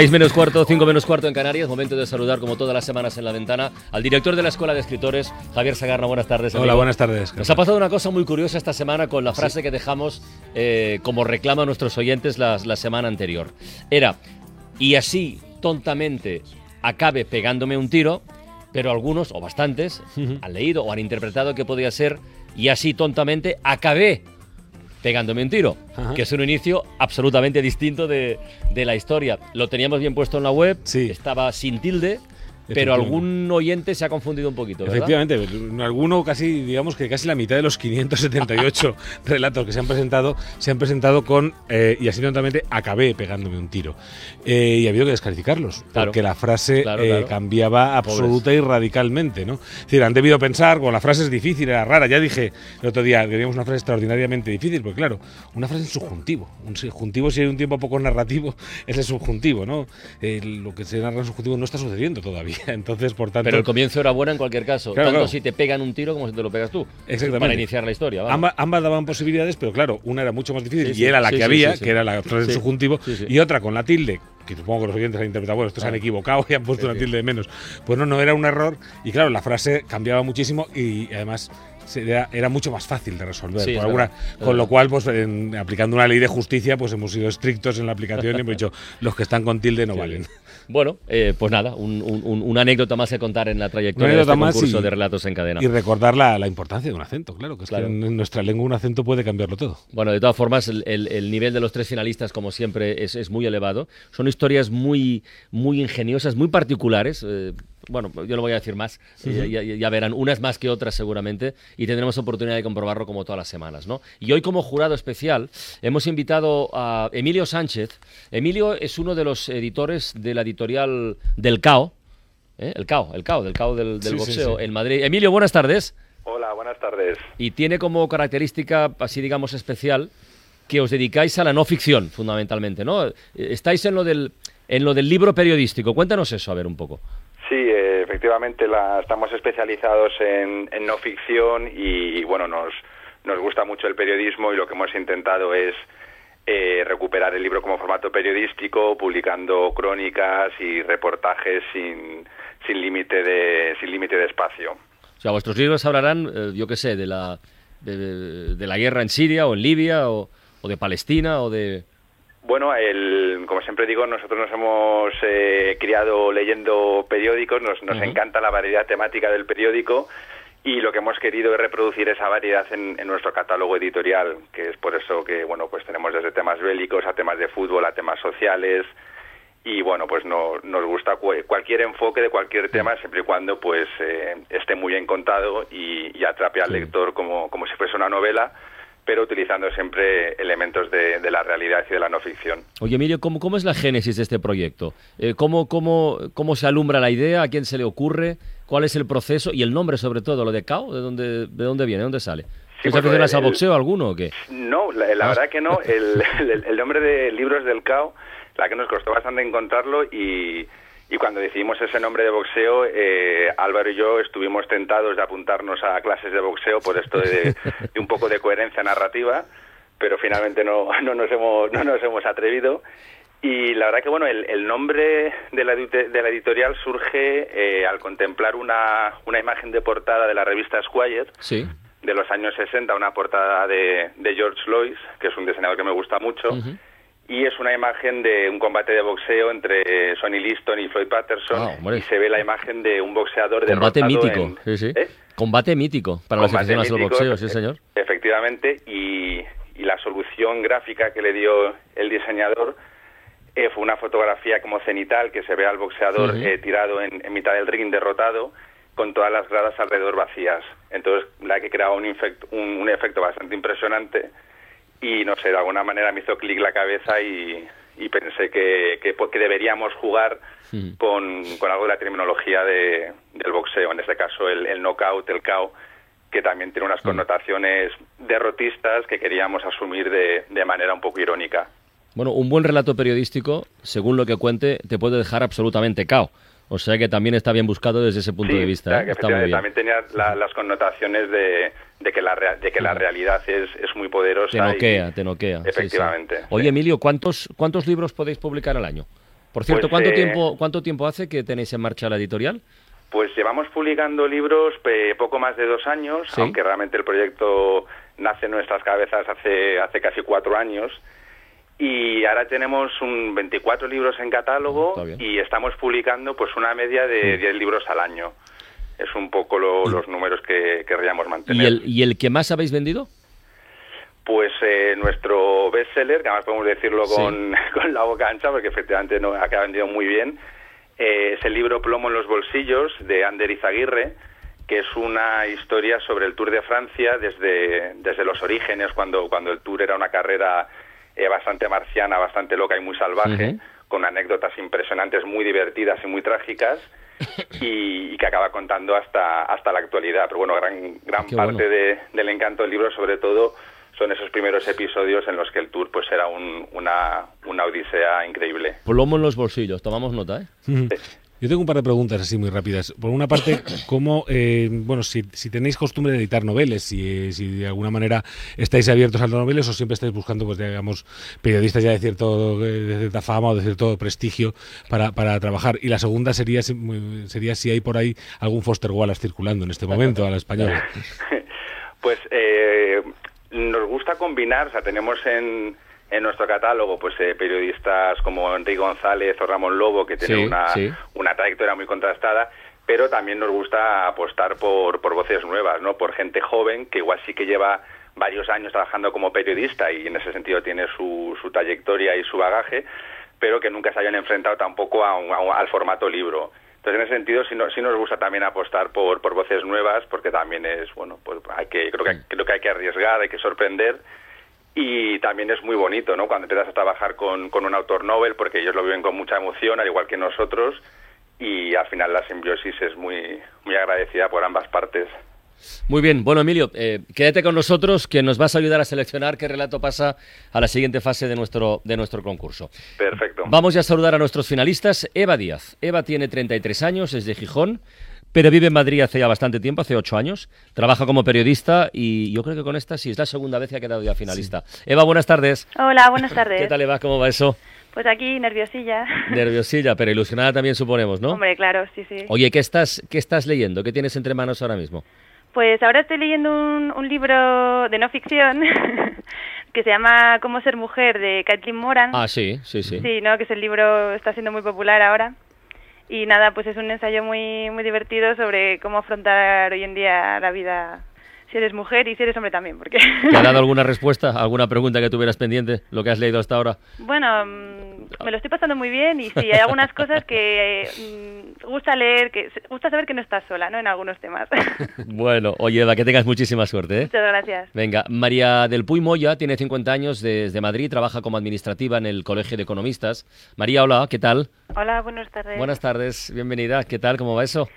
Seis menos cuarto, cinco menos cuarto en Canarias. Momento de saludar, como todas las semanas en la ventana, al director de la Escuela de Escritores, Javier Sagarna. Buenas tardes. Hola, buenas tardes. Nos ha pasado una cosa muy curiosa esta semana con la frase que dejamos eh, como reclama a nuestros oyentes la, la semana anterior. Era, y así tontamente acabe pegándome un tiro, pero algunos, o bastantes, han leído o han interpretado que podía ser, y así tontamente acabé pegándome un tiro, que es un inicio absolutamente distinto de, de, la historia. Lo teníamos bien puesto en la web, sí. estaba sin tilde, pero algún oyente se ha confundido un poquito. ¿verdad? Efectivamente, alguno casi, digamos que casi la mitad de los 578 relatos que se han presentado se han presentado con eh, y así tontamente acabé pegándome un tiro. Eh, y ha habido que descalificarlos, Claro. porque la frase Claro, eh, cambiaba absoluta y radicalmente, ¿no? Es decir, han debido pensar, bueno, la frase es difícil, era rara. Ya dije el otro día que teníamos una frase extraordinariamente difícil, porque claro, una frase en subjuntivo. Un subjuntivo, si hay un tiempo poco narrativo, es el subjuntivo, ¿no? Lo que se narra en subjuntivo no está sucediendo todavía. Entonces, por tanto. Pero el comienzo era bueno en cualquier caso, Claro, tanto claro. si te pegan un tiro como si te lo pegas tú. Exactamente. Para iniciar la historia. Ambas, ambas daban posibilidades, pero claro, una era mucho más difícil Sí, y era la Sí, que sí, había, que era la en subjuntivo, y otra con la tilde, que supongo que los oyentes han interpretado, bueno, estos se han equivocado y han puesto una tilde de menos. Pues no, no era un error, y claro, la frase cambiaba muchísimo y además era, era mucho más fácil de resolver. Sí, por es alguna- verdad, es con lo cual, pues en- aplicando una ley de justicia, pues hemos sido estrictos en la aplicación y hemos dicho, los que están con tilde no valen. Bueno, eh, pues nada, un- un- un- una anécdota más que contar en la trayectoria de este concurso y- de relatos en cadena. Y recordar la, la importancia de un acento, claro, que es Claro. que en, en nuestra lengua un acento puede cambiarlo todo. Bueno, de todas formas, el, el- el nivel de los tres finalistas, como siempre, es, es muy elevado. Son historias muy, muy ingeniosas, muy particulares. eh, bueno, yo no voy a decir más, ya, ya- ya verán, unas más que otras seguramente, y tendremos oportunidad de comprobarlo como todas las semanas. ¿no? Y hoy, como jurado especial, hemos invitado a Emilio Sánchez. Emilio es uno de los editores de la editorial del CAO, ¿eh? el CAO, el CAO, del CAO del, del Sí, sí, boxeo sí. en Madrid. Emilio, buenas tardes. Hola, buenas tardes. y tiene como característica, así digamos, especial, que os dedicáis a la no ficción, fundamentalmente, ¿no? Estáis en lo del, en lo del libro periodístico. Cuéntanos eso, a ver, un poco. Sí, eh, efectivamente la, estamos especializados en, en no ficción y, bueno, nos, nos gusta mucho el periodismo y lo que hemos intentado es eh, recuperar el libro como formato periodístico, publicando crónicas y reportajes sin, sin límite de sin límite de espacio. O sea, vuestros libros hablarán, eh, yo qué sé, de la, de, de la guerra en Siria o en Libia o, o de Palestina o de... Bueno, el, como siempre digo, nosotros nos hemos eh, criado leyendo periódicos, nos, nos encanta la variedad temática del periódico y lo que hemos querido es reproducir esa variedad en, en nuestro catálogo editorial, que es por eso que bueno, pues tenemos desde temas bélicos a temas de fútbol, a temas sociales y bueno, pues no, nos gusta cu- cualquier enfoque de cualquier tema siempre y cuando pues eh, esté muy bien contado y, y atrape al lector como, como si fuese una novela pero utilizando siempre elementos de, de la realidad y de la no ficción. Oye, Emilio, ¿cómo, cómo es la génesis de este proyecto? Eh, ¿cómo, cómo, ¿Cómo se alumbra la idea? ¿A quién se le ocurre? ¿Cuál es el proceso? Y el nombre, sobre todo, lo de CAO, ¿de dónde, de dónde viene? ¿De dónde sale? Sí, ¿Es pues, al boxeo alguno o qué? No, la, la Ah. verdad que no. El, el- el nombre de Libros del Cao, la que nos costó bastante encontrarlo y, y cuando decidimos ese nombre de boxeo, eh, Álvaro y yo estuvimos tentados de apuntarnos a clases de boxeo por esto de, de un poco de coherencia narrativa, pero finalmente no, no, nos, hemos, no nos hemos atrevido. Y la verdad que bueno, el, el nombre de la, de la editorial surge eh, al contemplar una, una imagen de portada de la revista Squire, Sí. de los años 60, una portada de, de George Lois, que es un diseñador que me gusta mucho. Y es una imagen de un combate de boxeo entre Sonny Liston y Floyd Patterson, Ah, y se ve la imagen de un boxeador Combate derrotado mítico. en- Sí, sí. ¿Eh? Combate mítico para los Combate aficionados al mítico, boxeo, sí, señor. Efectivamente, y, y la solución gráfica que le dio el diseñador eh, fue una fotografía como cenital que se ve al boxeador eh, tirado en, en mitad del ring derrotado con todas las gradas alrededor vacías. Entonces, la que creaba un, un, un efecto bastante impresionante y no sé, de alguna manera me hizo clic la cabeza y, y pensé que, que, que deberíamos jugar con, con algo de la terminología de, del boxeo, en este caso el, el knockout, el KO, que también tiene unas connotaciones derrotistas que queríamos asumir de, de manera un poco irónica. Bueno, un buen relato periodístico, según lo que cuente, te puede dejar absolutamente cao. O sea que también está bien buscado desde ese punto Sí, de vista. ¿eh? que Está muy bien. También tenía la- las connotaciones de, de que la, de que la realidad es, es muy poderosa. Te y- noquea, te noquea. sí, sí. Efectivamente. Oye. Emilio, ¿cuántos, ¿cuántos libros podéis publicar al año? Por cierto, Pues, ¿cuánto, eh, tiempo, ¿cuánto tiempo hace que tenéis en marcha la editorial? Pues llevamos publicando libros eh, poco más de dos años, Sí. aunque realmente el proyecto nace en nuestras cabezas hace, hace casi cuatro años. Y ahora tenemos un 24 libros en catálogo Mm, y estamos publicando pues una media de 10 libros al año. Es un poco lo- los números que querríamos mantener. ¿Y el, ¿Y el que más habéis vendido? Pues eh, nuestro bestseller, que además podemos decirlo Sí. con, con la boca ancha, porque efectivamente no, ha vendido muy bien, eh, es el libro Plomo en los bolsillos de Ander Izaguirre, que es una historia sobre el Tour de Francia desde, desde los orígenes, cuando, cuando el Tour era una carrera eh, bastante marciana, bastante loca y muy salvaje, con anécdotas impresionantes, muy divertidas y muy trágicas, y, y que acaba contando hasta, hasta la actualidad. Pero bueno, gran, gran Qué parte bueno. de- del encanto del libro, sobre todo, son esos primeros episodios en los que el tour pues era un- una, una odisea increíble. Plomo en los bolsillos, tomamos nota, ¿eh? Ujú. Yo tengo un par de preguntas así muy rápidas. Por una parte, ¿cómo, eh, bueno, si, si tenéis costumbre de editar noveles, si, si de alguna manera estáis abiertos a los noveles o siempre estáis buscando, pues digamos, periodistas ya de, cierto, eh, de cierta fama o de cierto prestigio para, para trabajar? Y la segunda sería, sería si hay por ahí algún Foster Wallace circulando en este momento a la española. Pues eh, nos gusta combinar, o sea, tenemos en, en nuestro catálogo pues eh, periodistas como Enrique González o Ramón Lobo, que tienen Sí, una, sí. una trayectoria muy contrastada, pero también nos gusta apostar por, por voces nuevas, ¿no? Por gente joven que igual sí que lleva varios años trabajando como periodista y en ese sentido tiene su, su trayectoria y su bagaje, pero que nunca se hayan enfrentado tampoco a un- a un- al formato libro. Entonces, en ese sentido, sí, no- sí nos gusta también apostar por, por voces nuevas, porque también es, bueno, pues hay que, creo que, creo que hay que arriesgar, hay que sorprender, y también es muy bonito, ¿no? Cuando empiezas a trabajar con, con un autor novel, porque ellos lo viven con mucha emoción, al igual que nosotros, y al final la simbiosis es muy, muy agradecida por ambas partes. Muy bien, bueno Emilio, eh, quédate con nosotros que nos vas a ayudar a seleccionar qué relato pasa a la siguiente fase de nuestro, de nuestro concurso. Perfecto. Vamos ya a saludar a nuestros finalistas. Eva Díaz. Eva tiene 33 años, es de Gijón, pero vive en Madrid hace ya bastante tiempo, hace 8 años. Trabaja como periodista y yo creo que con esta sí es la segunda vez que ha quedado ya finalista. Eva, buenas tardes. Hola, buenas tardes. ¿Qué tal Eva? ¿Cómo va eso? Pues aquí nerviosilla. Nerviosilla, pero ilusionada también suponemos, ¿no? Hombre, claro, sí, sí. Oye, ¿qué estás, ¿qué estás leyendo? ¿Qué tienes entre manos ahora mismo? Pues ahora estoy leyendo un, un libro de no ficción que se llama Cómo ser mujer de Kathleen Moran. Ah, sí, sí, sí. Sí, ¿no? Que es el libro está siendo muy popular ahora. Y nada, pues es un ensayo muy muy divertido sobre cómo afrontar hoy en día la vida si eres mujer y si eres hombre también, porque ¿Te ha dado alguna respuesta? ¿Alguna pregunta que tuvieras pendiente? ¿Lo que has leído hasta ahora? Bueno, me lo estoy pasando muy bien y sí, hay algunas cosas que mm, gusta leer, que gusta saber que no estás sola, ¿no? En algunos temas. Bueno, oye Eva, que tengas muchísima suerte, ¿eh? Muchas gracias. Venga, María del Puy Moya tiene 50 años desde Madrid, trabaja como administrativa en el Colegio de Economistas. María, hola, ¿qué tal? Hola, buenas tardes. Buenas tardes, bienvenida. ¿Qué tal? ¿Cómo va eso?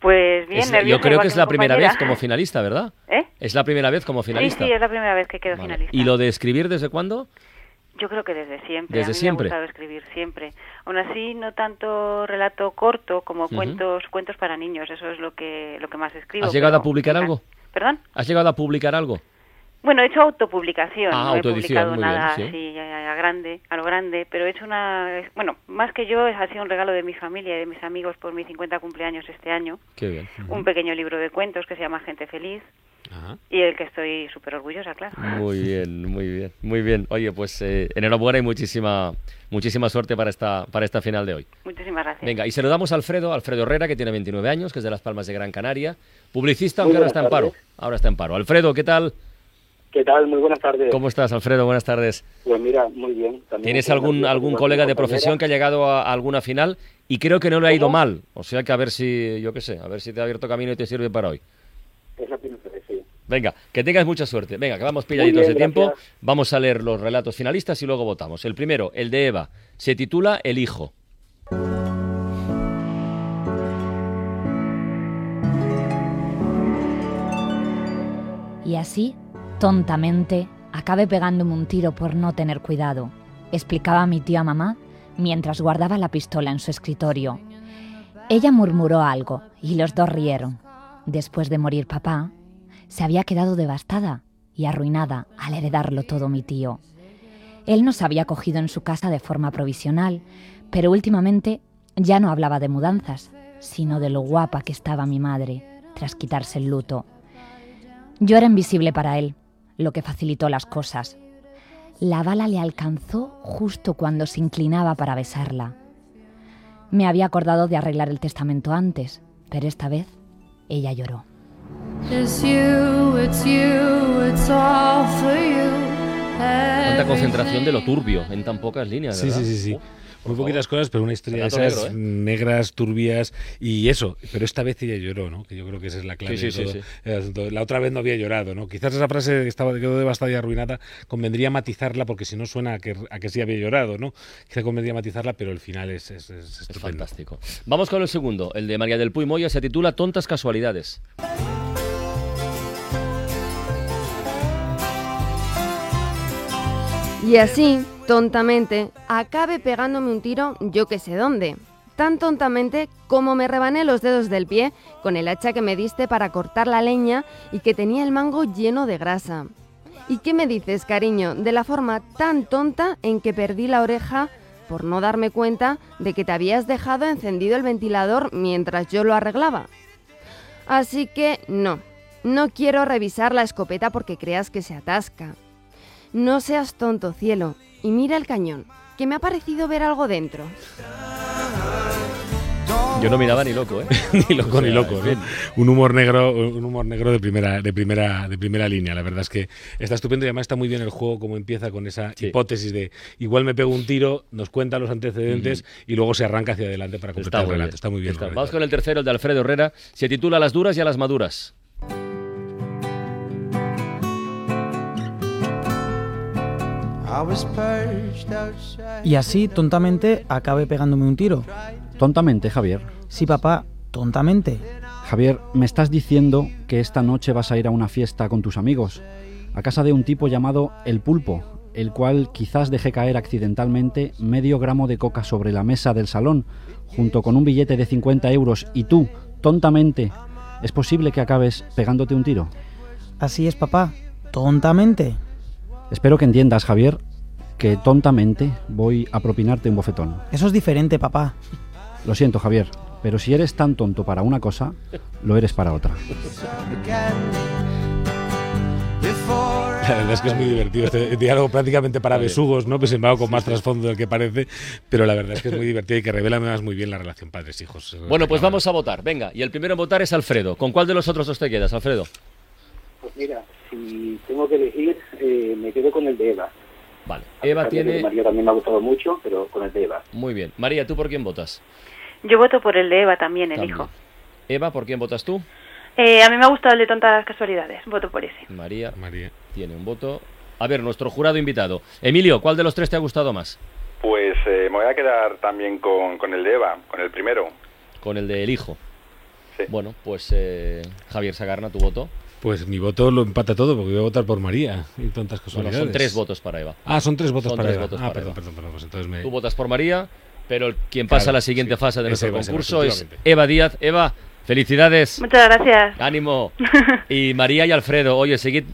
Pues bien, Es- yo creo que es mi la primera compañera. vez como finalista, ¿verdad? ¿Eh? Es la primera vez como Sí, finalista. sí, es la primera vez que quedo Vale. finalista. ¿Y lo de escribir desde cuándo? Yo creo que desde siempre. ¿Desde a mí siempre? me ha gustado escribir siempre. Aún así, no tanto relato corto como cuentos cuentos para niños. Eso es lo que lo que más escribo. ¿Has llegado pero- a publicar algo? ¿Perdón? ¿Has llegado a publicar algo? Bueno, he hecho autopublicación. Ah, no he publicado muy bien, nada sí. así a, a grande, a lo grande, pero he hecho una... Bueno, más que yo, ha sido un regalo de mi familia y de mis amigos por mi 50 cumpleaños este año. Qué bien. Un pequeño libro de cuentos que se llama Gente Feliz Ajá. y del que estoy súper orgullosa, claro. Muy bien, muy bien, muy bien. Oye, pues eh, enhorabuena y muchísima, muchísima suerte para esta, para esta final de hoy. Muchísimas gracias. Venga, y saludamos a Alfredo, Alfredo Herrera, que tiene 29 años, que es de Las Palmas de Gran Canaria. Publicista, aunque ahora está en paro. Ahora está en paro. Alfredo, ¿qué tal? ¿Qué tal? Muy buenas tardes. ¿Cómo estás, Alfredo? Buenas tardes. Pues mira, muy bien. También ¿Tienes algún, algún colega de profesión que ha llegado a, a alguna final y creo que no le ha ido ¿Cómo? mal? O sea que a ver si, yo qué sé, a ver si te ha abierto camino y te sirve para hoy. Eso tiene que ser, sí. Venga, que tengas mucha suerte. Venga, que vamos pilladitos de tiempo. gracias. Vamos a leer los relatos finalistas y luego votamos. El primero, el de Eva, se titula El hijo. Y así, tontamente, acabé pegándome un tiro por no tener cuidado, explicaba mi tía mamá mientras guardaba la pistola en su escritorio. Ella murmuró algo y los dos rieron. Después de morir papá, se había quedado devastada y arruinada al heredarlo todo mi tío. Él nos había cogido en su casa de forma provisional, pero últimamente ya no hablaba de mudanzas, sino de lo guapa que estaba mi madre tras quitarse el luto. Yo era invisible para él, lo que facilitó las cosas. La bala le alcanzó justo cuando se inclinaba para besarla. Me había acordado de arreglar el testamento antes, pero esta vez ella lloró. Tanta concentración de lo turbio en tan pocas líneas. Sí, ¿verdad? sí, sí, sí. Oh, Muy poquitas cosas, pero una historia de esas negro, ¿eh? negras, turbias y eso. Pero esta vez ella lloró, ¿no? Que yo creo que esa es la clave Sí, sí, de sí, todo sí. el asunto. La otra vez no había llorado, ¿no? Quizás esa frase que estaba, quedó devastada y arruinada, convendría matizarla porque si no suena a que, a que sí había llorado, ¿no? Quizá convendría matizarla, pero el final es, es, es fantástico. Vamos con el segundo, el de María del Puy Moya, se titula Tontas casualidades. Y así, tontamente, acabe pegándome un tiro yo que sé dónde. Tan tontamente como me rebané los dedos del pie con el hacha que me diste para cortar la leña y que tenía el mango lleno de grasa. ¿Y qué me dices, cariño, de la forma tan tonta en que perdí la oreja por no darme cuenta de que te habías dejado encendido el ventilador mientras yo lo arreglaba? Así que no, no quiero revisar la escopeta porque creas que se atasca. No seas tonto, cielo, y mira el cañón, que me ha parecido ver algo dentro. Yo no miraba ni loco, ¿eh? ni loco O ni loco. Un humor negro, un humor negro de primera, de primera, de primera línea. La verdad es que está estupendo y además está muy bien el juego como empieza con esa Sí. hipótesis de igual me pego un tiro, nos cuenta los antecedentes y luego se arranca hacia adelante para completar el relato. bien. Está muy bien. Está-. Vamos con el tercero, el de Alfredo Herrera. Se titula las duras y a las maduras. Y así, tontamente, acabe pegándome un tiro. Tontamente, Javier. Sí, papá, tontamente. Javier, me estás diciendo que esta noche vas a ir a una fiesta con tus amigos, a casa de un tipo llamado El Pulpo, el cual quizás deje caer accidentalmente medio gramo de coca sobre la mesa del salón, junto con un billete de 50 euros, y tú, tontamente, ¿es posible que acabes pegándote un tiro? Así es, papá, tontamente. Espero que entiendas, Javier, que tontamente voy a propinarte un bofetón. Eso es diferente, papá. Lo siento, Javier, pero si eres tan tonto para una cosa, lo eres para otra. La verdad es que es muy divertido. Este diálogo prácticamente para besugos, ¿no? Pues embargo con más trasfondo del que parece, pero la verdad es que es muy divertido y que revela además muy bien la relación padres-hijos. Bueno, pues vamos a votar. Venga, y el primero en votar es Alfredo. ¿Con cuál de los otros dos te quedas, Alfredo? Pues mira, si tengo que elegir, eh, me quedo con el de Eva. Vale. A Eva de tiene... María también me ha gustado mucho, pero con el de Eva. Muy bien. María, ¿tú por quién votas? Yo voto por el de Eva también, el También. hijo. Eva, ¿por quién votas tú? Eh, a mí me ha gustado el de tontas casualidades. Voto por ese. María María. tiene un voto. A ver, nuestro jurado invitado. Emilio, ¿cuál de los tres te ha gustado más? Pues eh, me voy a quedar también con, con el de Eva, con el primero. Con el del hijo. Sí. Bueno, pues eh, Javier Sagarna, tu voto. Pues mi voto lo empata todo porque voy a votar por María y tontas Bueno, casualidades. son tres votos para Eva. Ah, son tres votos Son para tres Eva. votos ah, para perdón, Eva. perdón, perdón. Pues entonces me... Tú votas por María, pero el- quien pasa Claro, a la siguiente sí. fase de nuestro concurso es. Eva Díaz. Eva, felicidades. Muchas gracias. Ánimo. Y María y Alfredo, oye, seguid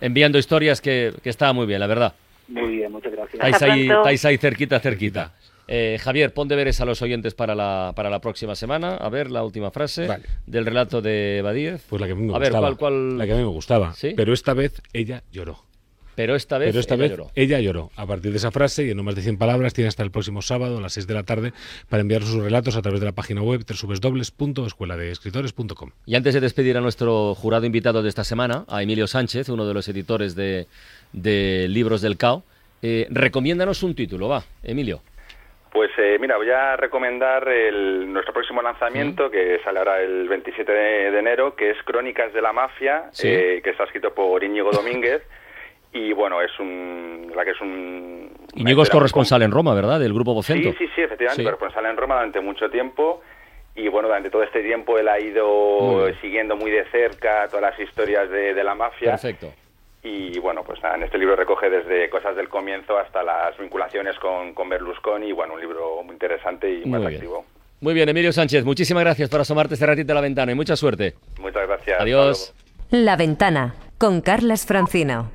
enviando historias que, que está muy bien, la verdad. Muy bien, muchas gracias. Estáis ahí, estáis ahí cerquita, cerquita. Eh, Javier, pon deberes a los oyentes para la, para la próxima semana. A ver, la última frase Vale. del relato de Eva Díez. Pues la que a mí me A ver, gustaba. ¿cuál- cuál? La que a mí me gustaba. ¿Sí? Pero esta vez ella lloró. Pero esta vez, Pero esta ella vez lloró. ella lloró. A partir de esa frase y en no más de 100 palabras, tiene hasta el próximo sábado a las 6 de la tarde para enviar sus relatos a través de la página web www.escueladeescritores.com. Y antes de despedir a nuestro jurado invitado de esta semana, a Emilio Sánchez, uno de los editores de, de Libros del Cao, eh, recomiéndanos un título, va, Emilio. Pues eh, mira, voy a recomendar el- nuestro próximo lanzamiento, que sale ahora el 27 de, de enero, que es Crónicas de la Mafia, Sí. eh, que está escrito por Íñigo Domínguez. Y bueno, es un. La que es un. Íñigo es corresponsal en Roma, ¿verdad? Del grupo Vocento. Sí, sí, sí, efectivamente, Sí. corresponsal en Roma durante mucho tiempo. y bueno, durante todo este tiempo él ha ido siguiendo muy de cerca todas las historias de, de la mafia. Perfecto. Y bueno, pues nada, en este libro recoge desde cosas del comienzo hasta las vinculaciones con, con Berlusconi. Y bueno, un libro muy interesante y muy, Muy bien. atractivo. Muy bien, Emilio Sánchez, muchísimas gracias por asomarte este ratito a la ventana y mucha suerte. Muchas gracias. Adiós. La ventana con Carlas Francino.